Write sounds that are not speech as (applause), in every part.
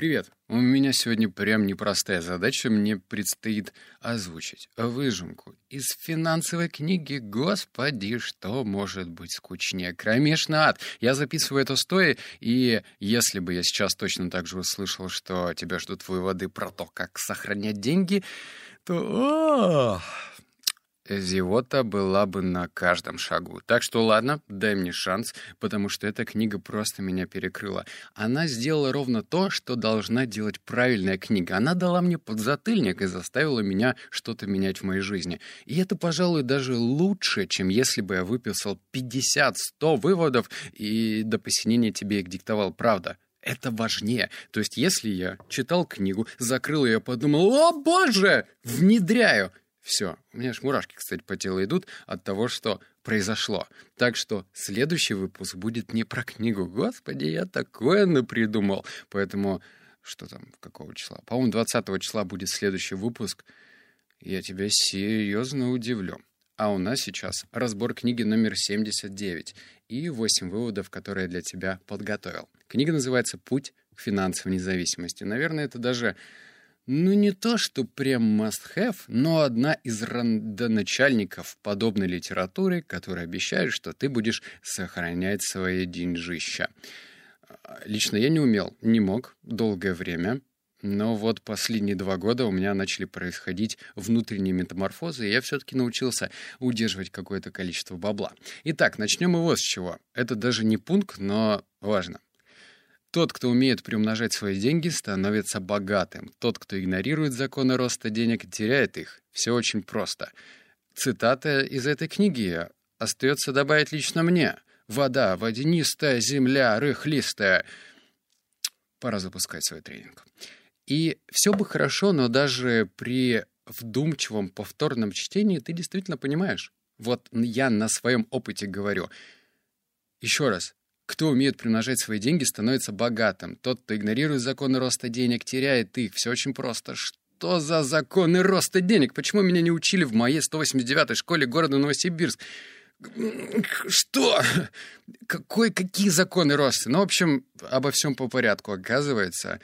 Привет. У меня сегодня прям непростая задача. Мне предстоит озвучить выжимку из финансовой книги. Господи, что может быть скучнее? Кромешный ад. Я записываю это стоя, и если бы я сейчас точно так же услышал, что тебя ждут выводы про то, как сохранять деньги, то зевота была бы на каждом шагу. Так что ладно, дай мне шанс, потому что эта книга просто меня перекрыла. Она сделала ровно то, что должна делать правильная книга. Она дала мне подзатыльник и заставила меня что-то менять в моей жизни. И это, пожалуй, даже лучше, чем если бы я выписал 50-100 выводов и до посинения тебе их диктовал правда. Это важнее. То есть, если я читал книгу, закрыл ее, подумал, о боже, внедряю, все. У меня аж мурашки, кстати, по телу идут от того, что произошло. Так что следующий выпуск будет не про книгу. Господи, я такое напридумал. Поэтому что там, какого числа? По-моему, 20 числа будет следующий выпуск. Я тебя серьезно удивлю. А у нас сейчас разбор книги номер 79 и 8 выводов, которые я для тебя подготовил. Книга называется «Путь к финансовой независимости». Наверное, это даже ну, не то, что прям must-have, но одна из родоначальников подобной литературы, которая обещает, что ты будешь сохранять свои деньжища. Лично я не умел, не мог долгое время, но вот последние два года у меня начали происходить внутренние метаморфозы, и я все-таки научился удерживать какое-то количество бабла. Итак, начнем его с чего. Это даже не пункт, но важно. Тот, кто умеет приумножать свои деньги, становится богатым. Тот, кто игнорирует законы роста денег, теряет их. Все очень просто. Цитата из этой книги остается добавить лично мне. Вода, водянистая, земля, рыхлистая. Пора запускать свой тренинг. И все бы хорошо, но даже при вдумчивом повторном чтении ты действительно понимаешь. Вот я на своем опыте говорю. Еще раз, кто умеет примножать свои деньги, становится богатым. Тот, кто игнорирует законы роста денег, теряет их. Все очень просто. Что за законы роста денег? Почему меня не учили в моей 189-й школе города Новосибирск? Что? Какой, какие законы роста? Ну, в общем, обо всем по порядку. Оказывается,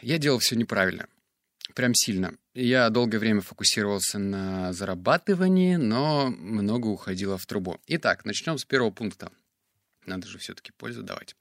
я делал все неправильно. Прям сильно. Я долгое время фокусировался на зарабатывании, но много уходило в трубу. Итак, начнем с первого пункта. Надо же все-таки пользу давать.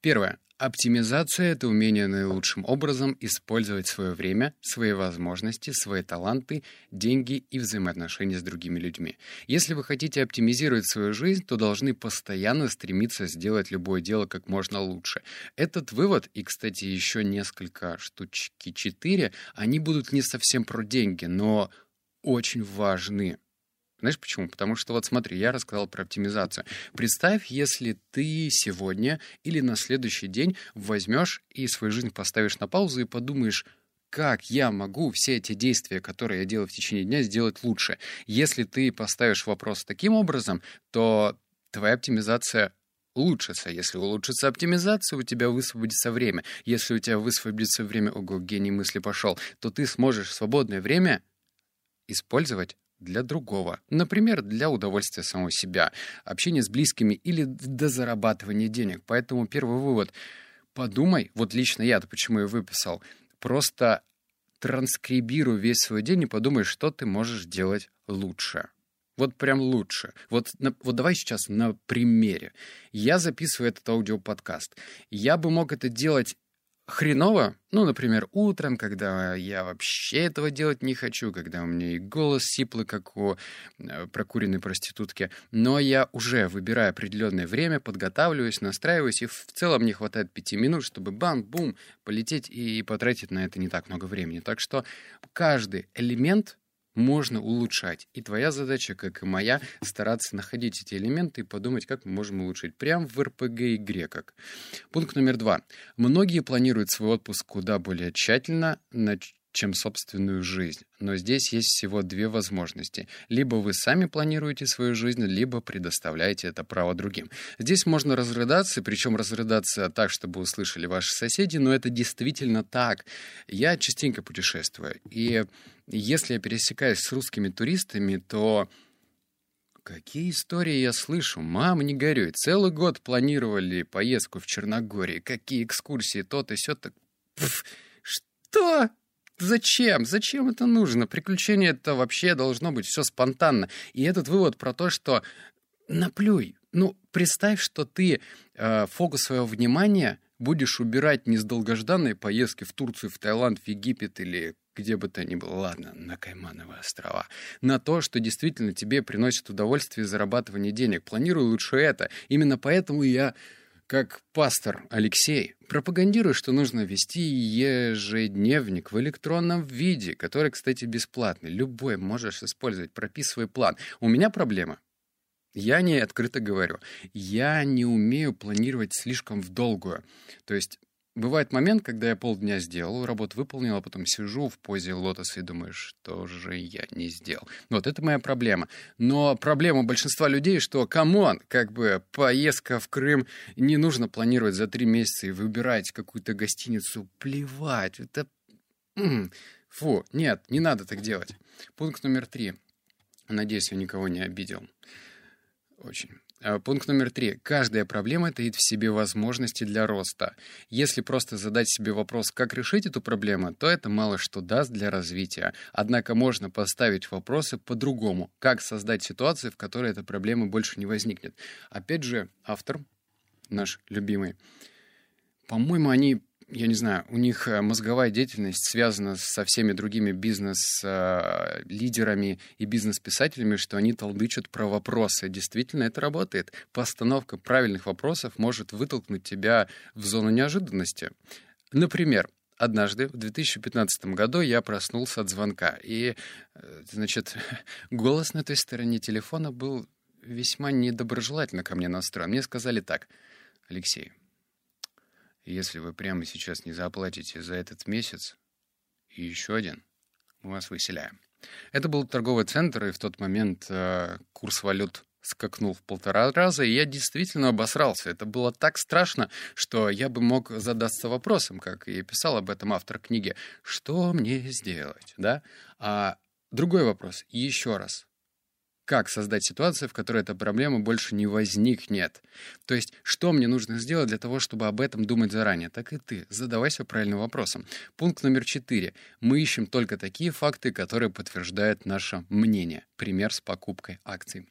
Первое. Оптимизация — это умение наилучшим образом использовать свое время, свои возможности, свои таланты, деньги и взаимоотношения с другими людьми. Если вы хотите оптимизировать свою жизнь, то должны постоянно стремиться сделать любое дело как можно лучше. Этот вывод, и, кстати, еще несколько штучки четыре, они будут не совсем про деньги, но очень важны. Знаешь почему? Потому что вот смотри, я рассказал про оптимизацию. Представь, если ты сегодня или на следующий день возьмешь и свою жизнь поставишь на паузу и подумаешь, как я могу все эти действия, которые я делаю в течение дня, сделать лучше. Если ты поставишь вопрос таким образом, то твоя оптимизация улучшится. Если улучшится оптимизация, у тебя высвободится время. Если у тебя высвободится время, ого, гений мысли пошел, то ты сможешь свободное время использовать для другого. Например, для удовольствия самого себя, общения с близкими или до зарабатывания денег. Поэтому первый вывод — подумай, вот лично я-то почему и выписал, просто транскрибируй весь свой день и подумай, что ты можешь делать лучше. Вот прям лучше. Вот, на, вот давай сейчас на примере. Я записываю этот аудиоподкаст. Я бы мог это делать хреново, ну, например, утром, когда я вообще этого делать не хочу, когда у меня и голос сиплый, как у э, прокуренной проститутки, но я уже выбираю определенное время, подготавливаюсь, настраиваюсь, и в целом мне хватает пяти минут, чтобы бам-бум полететь и потратить на это не так много времени. Так что каждый элемент можно улучшать. И твоя задача, как и моя, стараться находить эти элементы и подумать, как мы можем улучшить. Прям в РПГ-игре как. Пункт номер два. Многие планируют свой отпуск куда более тщательно, чем собственную жизнь. Но здесь есть всего две возможности. Либо вы сами планируете свою жизнь, либо предоставляете это право другим. Здесь можно разрыдаться, причем разрыдаться так, чтобы услышали ваши соседи, но это действительно так. Я частенько путешествую, и если я пересекаюсь с русскими туристами, то Какие истории я слышу? Мама, не горюй. Целый год планировали поездку в Черногории. Какие экскурсии, то-то, сё-то. Что? Зачем? Зачем это нужно? Приключение это вообще должно быть все спонтанно. И этот вывод про то, что наплюй. Ну, представь, что ты э, фокус своего внимания будешь убирать не с долгожданной поездки в Турцию, в Таиланд, в Египет или где бы то ни было, ладно, на Каймановые острова, на то, что действительно тебе приносит удовольствие зарабатывание денег. Планирую лучше это. Именно поэтому я, как пастор Алексей, пропагандирую, что нужно вести ежедневник в электронном виде, который, кстати, бесплатный. Любой можешь использовать, прописывай план. У меня проблема. Я не открыто говорю. Я не умею планировать слишком в долгую. То есть Бывает момент, когда я полдня сделал, работу выполнил, а потом сижу в позе лотоса и думаю, что же я не сделал. Вот это моя проблема. Но проблема большинства людей, что, come on, как бы поездка в Крым не нужно планировать за три месяца и выбирать какую-то гостиницу. Плевать. Это... Фу, нет, не надо так делать. Пункт номер три. Надеюсь, я никого не обидел. Очень. А, пункт номер три. Каждая проблема таит в себе возможности для роста. Если просто задать себе вопрос, как решить эту проблему, то это мало что даст для развития. Однако можно поставить вопросы по-другому. Как создать ситуацию, в которой эта проблема больше не возникнет. Опять же, автор, наш любимый, по-моему, они я не знаю, у них э, мозговая деятельность связана со всеми другими бизнес-лидерами и бизнес-писателями, что они толдычат про вопросы. Действительно, это работает. Постановка правильных вопросов может вытолкнуть тебя в зону неожиданности. Например, однажды в 2015 году я проснулся от звонка, и, э, значит, (laughs) голос на той стороне телефона был весьма недоброжелательно ко мне настроен. Мне сказали так, Алексей, если вы прямо сейчас не заплатите за этот месяц и еще один, мы вас выселяем. Это был торговый центр, и в тот момент э, курс валют скакнул в полтора раза, и я действительно обосрался. Это было так страшно, что я бы мог задаться вопросом, как и писал об этом автор книги, что мне сделать, да? А другой вопрос, еще раз, как создать ситуацию, в которой эта проблема больше не возникнет. То есть, что мне нужно сделать для того, чтобы об этом думать заранее? Так и ты. Задавайся правильным вопросом. Пункт номер четыре. Мы ищем только такие факты, которые подтверждают наше мнение. Пример с покупкой акций.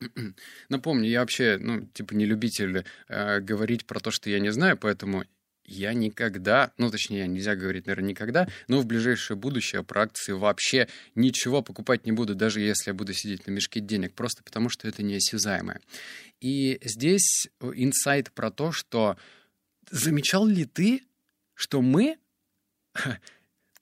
(clears throat) Напомню, я вообще, ну, типа, не любитель э, говорить про то, что я не знаю, поэтому я никогда, ну, точнее, нельзя говорить, наверное, никогда, но в ближайшее будущее про акции вообще ничего покупать не буду, даже если я буду сидеть на мешке денег, просто потому что это неосязаемое. И здесь инсайт про то, что замечал ли ты, что мы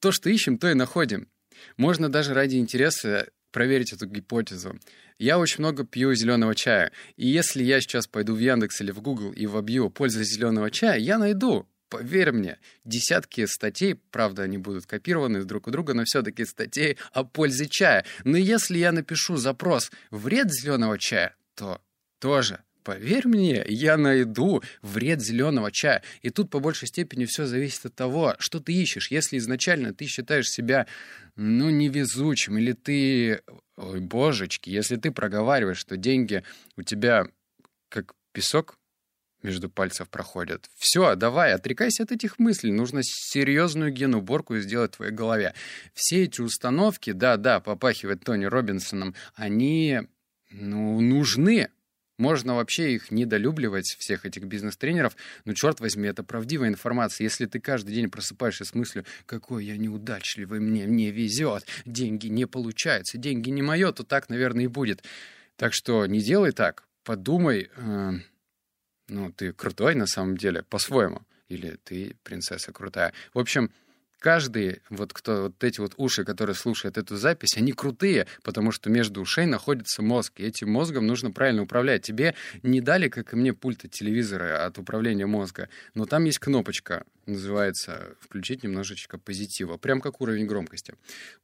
то, что ищем, то и находим. Можно даже ради интереса проверить эту гипотезу. Я очень много пью зеленого чая. И если я сейчас пойду в Яндекс или в Google и вобью пользу зеленого чая, я найду. Поверь мне, десятки статей, правда, они будут копированы друг у друга, но все-таки статей о пользе чая. Но если я напишу запрос «вред зеленого чая», то тоже Поверь мне, я найду вред зеленого чая. И тут по большей степени все зависит от того, что ты ищешь. Если изначально ты считаешь себя, ну, невезучим, или ты, ой, божечки, если ты проговариваешь, что деньги у тебя как песок между пальцев проходят. Все, давай, отрекайся от этих мыслей. Нужно серьезную генуборку сделать в твоей голове. Все эти установки, да-да, попахивает Тони Робинсоном, они ну, нужны. Можно вообще их недолюбливать, всех этих бизнес-тренеров, но, черт возьми, это правдивая информация. Если ты каждый день просыпаешься с мыслью, какой я неудачливый, мне не везет, деньги не получаются, деньги не мое, то так, наверное, и будет. Так что не делай так, подумай, э, ну, ты крутой на самом деле, по-своему. Или ты принцесса крутая. В общем, каждый, вот кто, вот эти вот уши, которые слушают эту запись, они крутые, потому что между ушей находится мозг, и этим мозгом нужно правильно управлять. Тебе не дали, как и мне, пульт от телевизора от управления мозга, но там есть кнопочка, называется «включить немножечко позитива», прям как уровень громкости.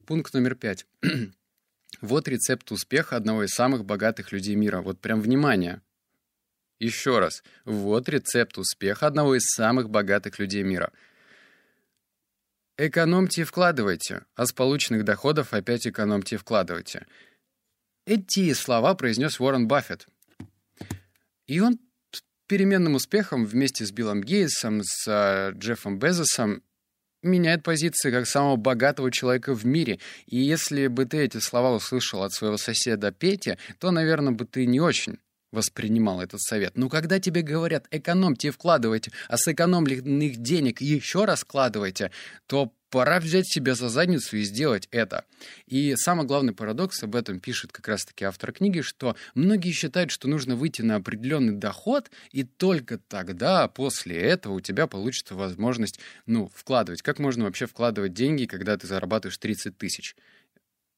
Пункт номер пять. (clears throat) вот рецепт успеха одного из самых богатых людей мира. Вот прям внимание. Еще раз, вот рецепт успеха одного из самых богатых людей мира. Экономьте и вкладывайте, а с полученных доходов опять экономьте и вкладывайте. Эти слова произнес Уоррен Баффет. И он с переменным успехом вместе с Биллом Гейтсом, с э, Джеффом Безосом меняет позиции как самого богатого человека в мире. И если бы ты эти слова услышал от своего соседа Пети, то, наверное, бы ты не очень воспринимал этот совет. Но когда тебе говорят «экономьте и вкладывайте», а с экономленных денег еще раз вкладывайте, то пора взять себя за задницу и сделать это. И самый главный парадокс, об этом пишет как раз-таки автор книги, что многие считают, что нужно выйти на определенный доход, и только тогда, после этого, у тебя получится возможность, ну, вкладывать. Как можно вообще вкладывать деньги, когда ты зарабатываешь 30 тысяч?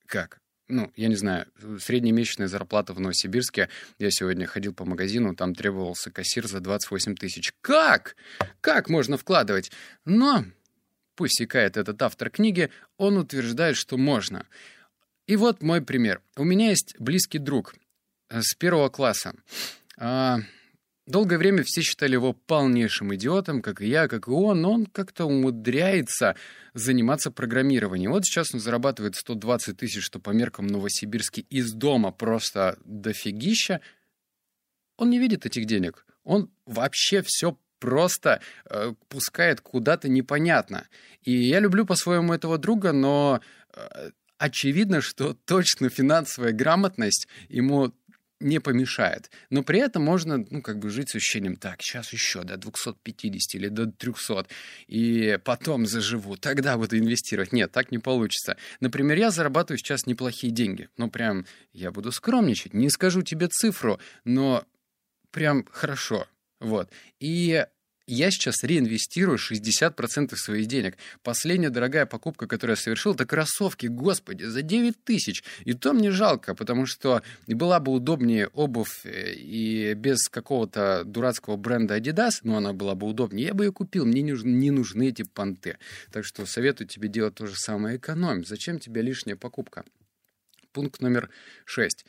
Как? Ну, я не знаю, среднемесячная зарплата в Новосибирске, я сегодня ходил по магазину, там требовался кассир за 28 тысяч. Как? Как можно вкладывать? Но, пусть икает этот автор книги, он утверждает, что можно. И вот мой пример. У меня есть близкий друг э, с первого класса. Долгое время все считали его полнейшим идиотом, как и я, как и он, но он как-то умудряется заниматься программированием. Вот сейчас он зарабатывает 120 тысяч, что по меркам Новосибирске из дома просто дофигища. Он не видит этих денег. Он вообще все просто э, пускает куда-то непонятно. И я люблю по-своему этого друга, но э, очевидно, что точно финансовая грамотность ему не помешает. Но при этом можно, ну, как бы жить с ощущением, так, сейчас еще до 250 или до 300, и потом заживу, тогда буду инвестировать. Нет, так не получится. Например, я зарабатываю сейчас неплохие деньги. Ну, прям, я буду скромничать, не скажу тебе цифру, но прям хорошо. Вот. И я сейчас реинвестирую 60% своих денег. Последняя дорогая покупка, которую я совершил, это кроссовки, господи, за 9 тысяч. И то мне жалко, потому что была бы удобнее обувь э, и без какого-то дурацкого бренда Adidas, но она была бы удобнее, я бы ее купил. Мне не нужны, не нужны эти понты. Так что советую тебе делать то же самое. Экономь. Зачем тебе лишняя покупка? Пункт номер 6.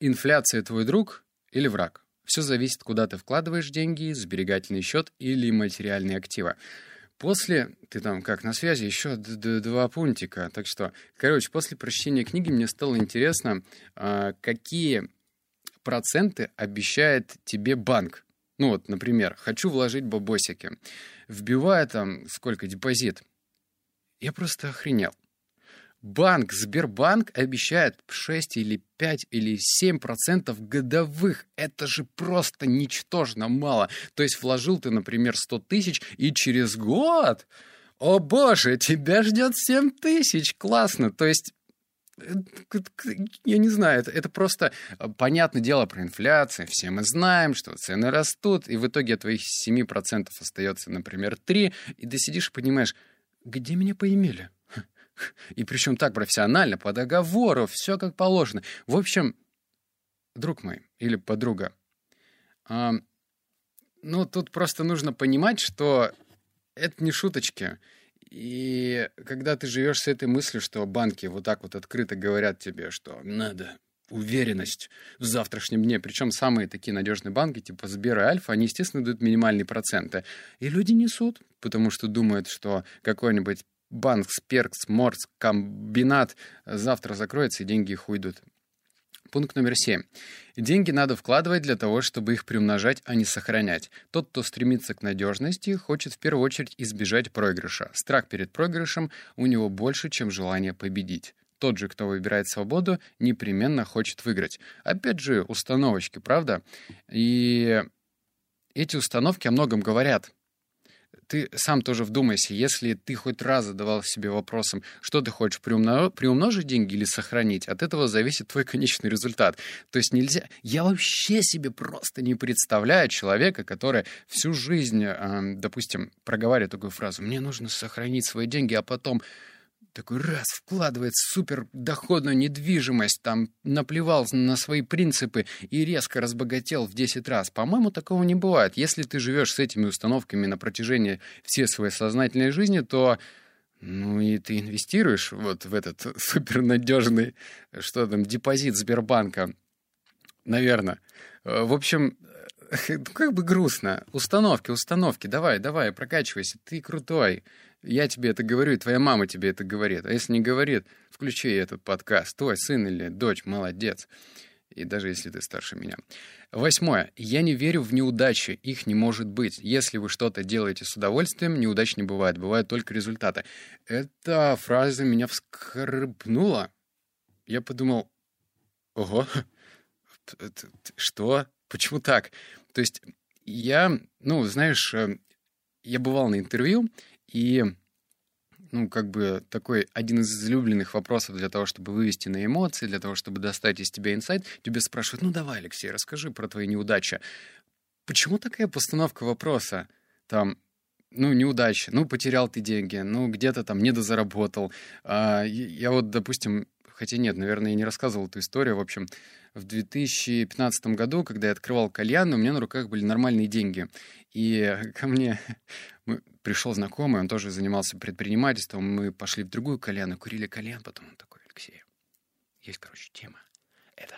Инфляция твой друг или враг? Все зависит, куда ты вкладываешь деньги, сберегательный счет или материальные активы. После, ты там как на связи, еще два пунктика. Так что, короче, после прочтения книги мне стало интересно, а, какие проценты обещает тебе банк. Ну вот, например, хочу вложить бабосики. Вбиваю там сколько депозит. Я просто охренел банк, Сбербанк обещает 6 или 5 или 7 процентов годовых. Это же просто ничтожно мало. То есть вложил ты, например, 100 тысяч, и через год, о боже, тебя ждет 7 тысяч. Классно. То есть э, я не знаю, это, это просто э, понятное дело про инфляцию. Все мы знаем, что цены растут, и в итоге от твоих 7% остается, например, 3, и ты сидишь и понимаешь, где меня поимели? И причем так профессионально, по договору, все как положено. В общем, друг мой или подруга, а, ну, тут просто нужно понимать, что это не шуточки. И когда ты живешь с этой мыслью, что банки вот так вот открыто говорят тебе, что надо уверенность в завтрашнем дне. Причем самые такие надежные банки, типа Сбер и Альфа, они, естественно, дают минимальные проценты. И люди несут, потому что думают, что какой-нибудь банк, Сперкс, Морс, комбинат завтра закроется, и деньги их уйдут. Пункт номер семь. Деньги надо вкладывать для того, чтобы их приумножать, а не сохранять. Тот, кто стремится к надежности, хочет в первую очередь избежать проигрыша. Страх перед проигрышем у него больше, чем желание победить. Тот же, кто выбирает свободу, непременно хочет выиграть. Опять же, установочки, правда? И эти установки о многом говорят ты сам тоже вдумайся, если ты хоть раз задавал себе вопросом, что ты хочешь, приумно... приумножить деньги или сохранить, от этого зависит твой (laughs) конечный результат. То есть нельзя... Я вообще себе просто не представляю человека, который всю жизнь, э, допустим, проговаривает такую фразу, мне нужно сохранить свои деньги, а потом такой раз вкладывает супер доходную недвижимость, там наплевал на свои принципы и резко разбогател в 10 раз. По-моему, такого не бывает. Если ты живешь с этими установками на протяжении всей своей сознательной жизни, то ну и ты инвестируешь вот в этот (laughs) супернадежный, что там, депозит Сбербанка. Наверное. В общем, (laughs) как бы грустно. Установки, установки. Давай, давай, прокачивайся. Ты крутой. Я тебе это говорю, и твоя мама тебе это говорит. А если не говорит, включи этот подкаст. Твой сын или дочь молодец. И даже если ты старше меня. Восьмое. Я не верю в неудачи. Их не может быть. Если вы что-то делаете с удовольствием, неудач не бывает. Бывают только результаты. Эта фраза меня вскрыпнула. Я подумал, ого, что? Почему так? То есть я, ну, знаешь, э, я бывал на интервью, и, ну, как бы такой один из излюбленных вопросов для того, чтобы вывести на эмоции, для того, чтобы достать из тебя инсайт, тебе спрашивают, ну, давай, Алексей, расскажи про твои неудачи. Почему такая постановка вопроса? Там, ну, неудача, ну, потерял ты деньги, ну, где-то там недозаработал. А, я вот, допустим, хотя нет, наверное, я не рассказывал эту историю. В общем, в 2015 году, когда я открывал кальян, у меня на руках были нормальные деньги. И (laughs) ко мне пришел знакомый, он тоже занимался предпринимательством. Мы пошли в другую кальяну, курили кальян, потом он такой, Алексей, есть, короче, тема. Это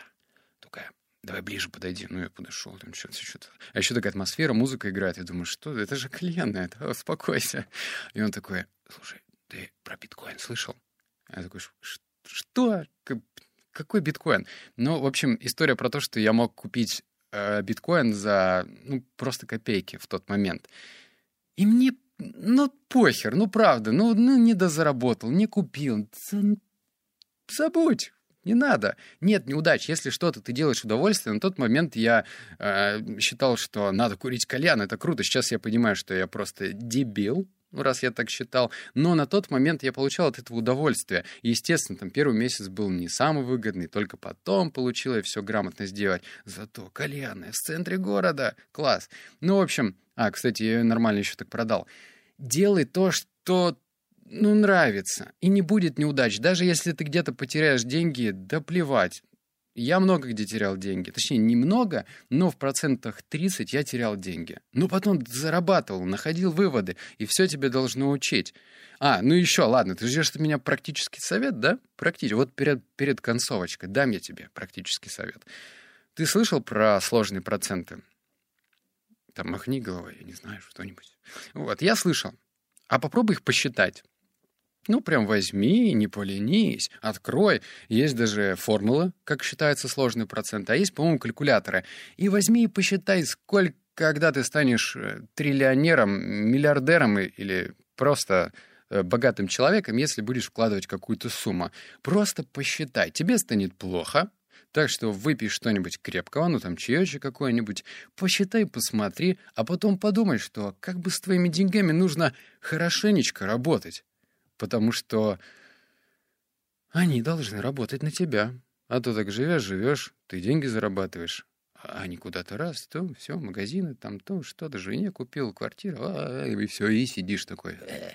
такая давай ближе подойди. Ну, я подошел, там что-то, что-то. А еще такая атмосфера, музыка играет. Я думаю, что это же кальян, это успокойся. И он такой, слушай, ты про биткоин слышал? Я такой, что? Какой биткоин? Ну, в общем, история про то, что я мог купить э, биткоин за ну, просто копейки в тот момент. И мне, ну, похер, ну, правда, ну, ну не дозаработал, не купил. Забудь, не надо. Нет неудач. Если что-то ты делаешь удовольствие, на тот момент я э, считал, что надо курить кальян, это круто. Сейчас я понимаю, что я просто дебил, раз я так считал. Но на тот момент я получал от этого удовольствие. И, естественно, там первый месяц был не самый выгодный, только потом получилось все грамотно сделать. Зато кальянная в центре города. Класс. Ну, в общем, а, кстати, я ее нормально еще так продал. Делай то, что ну, нравится. И не будет неудач. Даже если ты где-то потеряешь деньги, да плевать. Я много где терял деньги. Точнее, немного, но в процентах 30 я терял деньги. Но потом зарабатывал, находил выводы, и все тебе должно учить. А, ну еще, ладно, ты ждешь от меня практический совет, да? Практически. Вот перед, перед концовочкой дам я тебе практический совет. Ты слышал про сложные проценты? Там махни головой, я не знаю, что-нибудь. Вот, я слышал. А попробуй их посчитать. Ну, прям возьми, не поленись, открой. Есть даже формула, как считается сложный процент, а есть, по-моему, калькуляторы. И возьми и посчитай, сколько, когда ты станешь э, триллионером, миллиардером или просто э, богатым человеком, если будешь вкладывать какую-то сумму. Просто посчитай. Тебе станет плохо, так что выпей что-нибудь крепкого, ну там чаечек какой-нибудь, посчитай, посмотри, а потом подумай, что как бы с твоими деньгами нужно хорошенечко работать потому что они должны работать на тебя. А то так живешь, живешь, ты деньги зарабатываешь, а они куда-то раз, то все, магазины, там то, что-то жене купил, квартиру, а, и все, и сидишь такой. Э.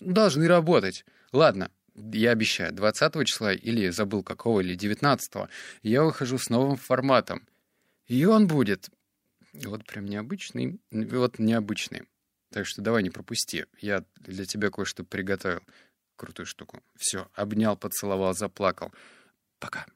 Должны работать. Ладно, я обещаю, 20 числа или забыл какого, или 19 я выхожу с новым форматом. И он будет вот прям необычный, вот необычный. Так что давай не пропусти. Я для тебя кое-что приготовил. Крутую штуку. Все, обнял, поцеловал, заплакал. Пока.